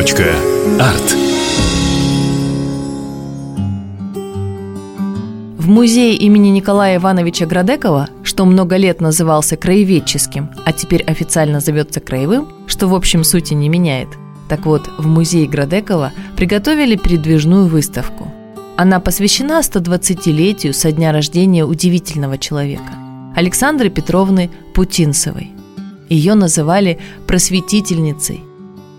Арт. В музее имени Николая Ивановича Градекова, что много лет назывался краеведческим, а теперь официально зовется краевым, что в общем сути не меняет. Так вот, в музее Градекова приготовили передвижную выставку. Она посвящена 120-летию со дня рождения удивительного человека – Александры Петровны Путинцевой. Ее называли просветительницей.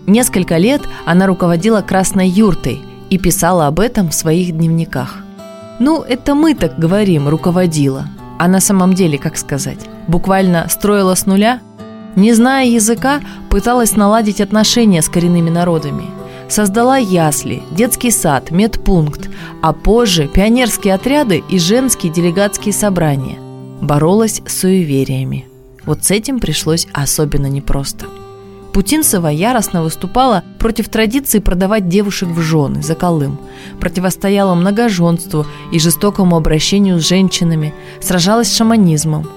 Несколько лет она руководила Красной юртой и писала об этом в своих дневниках. Ну, это мы так говорим, руководила. А на самом деле, как сказать, буквально строила с нуля? Не зная языка, пыталась наладить отношения с коренными народами. Создала ясли, детский сад, медпункт, а позже пионерские отряды и женские делегатские собрания. Боролась с суевериями – вот с этим пришлось особенно непросто. Путинцева яростно выступала против традиции продавать девушек в жены за Колым, противостояла многоженству и жестокому обращению с женщинами, сражалась с шаманизмом.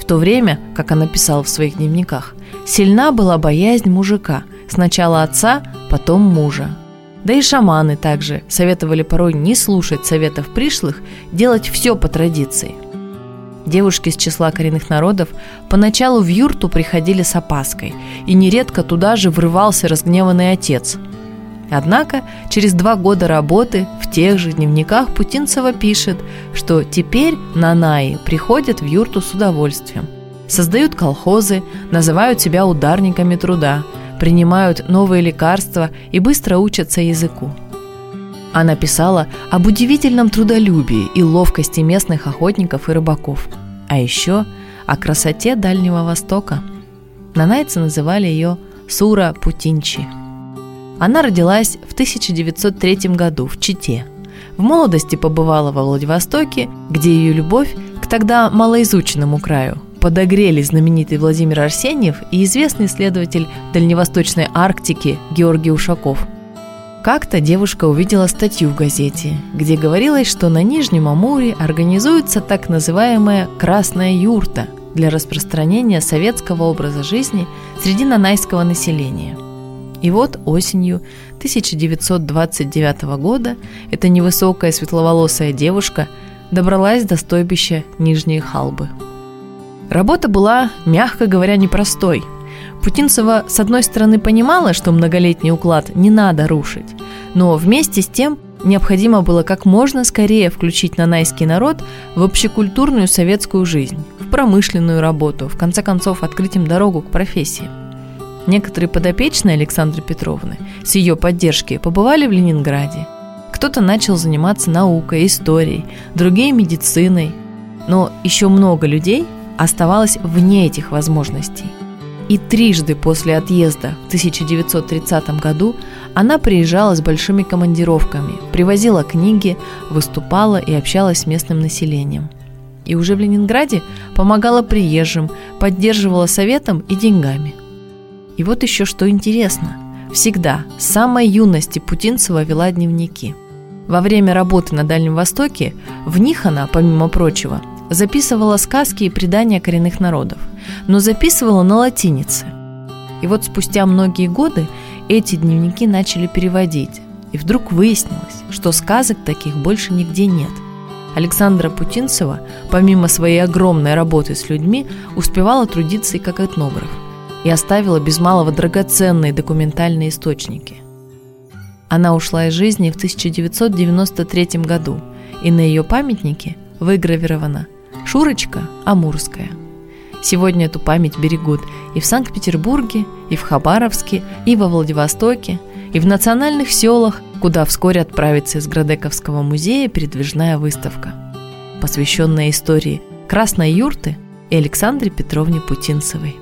В то время, как она писала в своих дневниках, сильна была боязнь мужика, сначала отца, потом мужа. Да и шаманы также советовали порой не слушать советов пришлых, делать все по традиции – Девушки из числа коренных народов поначалу в юрту приходили с опаской, и нередко туда же врывался разгневанный отец. Однако через два года работы в тех же дневниках Путинцева пишет, что теперь нанаи приходят в юрту с удовольствием. Создают колхозы, называют себя ударниками труда, принимают новые лекарства и быстро учатся языку. Она писала об удивительном трудолюбии и ловкости местных охотников и рыбаков, а еще о красоте Дальнего Востока. Нанайцы называли ее Сура Путинчи. Она родилась в 1903 году в Чите. В молодости побывала во Владивостоке, где ее любовь к тогда малоизученному краю подогрели знаменитый Владимир Арсеньев и известный исследователь Дальневосточной Арктики Георгий Ушаков – как-то девушка увидела статью в газете, где говорилось, что на Нижнем Амуре организуется так называемая «красная юрта» для распространения советского образа жизни среди нанайского населения. И вот осенью 1929 года эта невысокая светловолосая девушка добралась до стойбища Нижней Халбы. Работа была, мягко говоря, непростой – Путинцева, с одной стороны, понимала, что многолетний уклад не надо рушить, но вместе с тем необходимо было как можно скорее включить нанайский народ в общекультурную советскую жизнь, в промышленную работу, в конце концов открыть им дорогу к профессии. Некоторые подопечные Александры Петровны с ее поддержки побывали в Ленинграде. Кто-то начал заниматься наукой, историей, другие – медициной. Но еще много людей оставалось вне этих возможностей – и трижды после отъезда в 1930 году она приезжала с большими командировками, привозила книги, выступала и общалась с местным населением. И уже в Ленинграде помогала приезжим, поддерживала советом и деньгами. И вот еще что интересно. Всегда, с самой юности Путинцева вела дневники. Во время работы на Дальнем Востоке в них она, помимо прочего, записывала сказки и предания коренных народов, но записывала на латинице. И вот спустя многие годы эти дневники начали переводить, и вдруг выяснилось, что сказок таких больше нигде нет. Александра Путинцева, помимо своей огромной работы с людьми, успевала трудиться и как этнограф, и оставила без малого драгоценные документальные источники. Она ушла из жизни в 1993 году, и на ее памятнике выгравировано Шурочка Амурская. Сегодня эту память берегут и в Санкт-Петербурге, и в Хабаровске, и во Владивостоке, и в национальных селах, куда вскоре отправится из Градековского музея передвижная выставка, посвященная истории Красной юрты и Александре Петровне Путинцевой.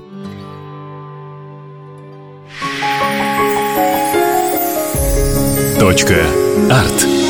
Точка. Арт.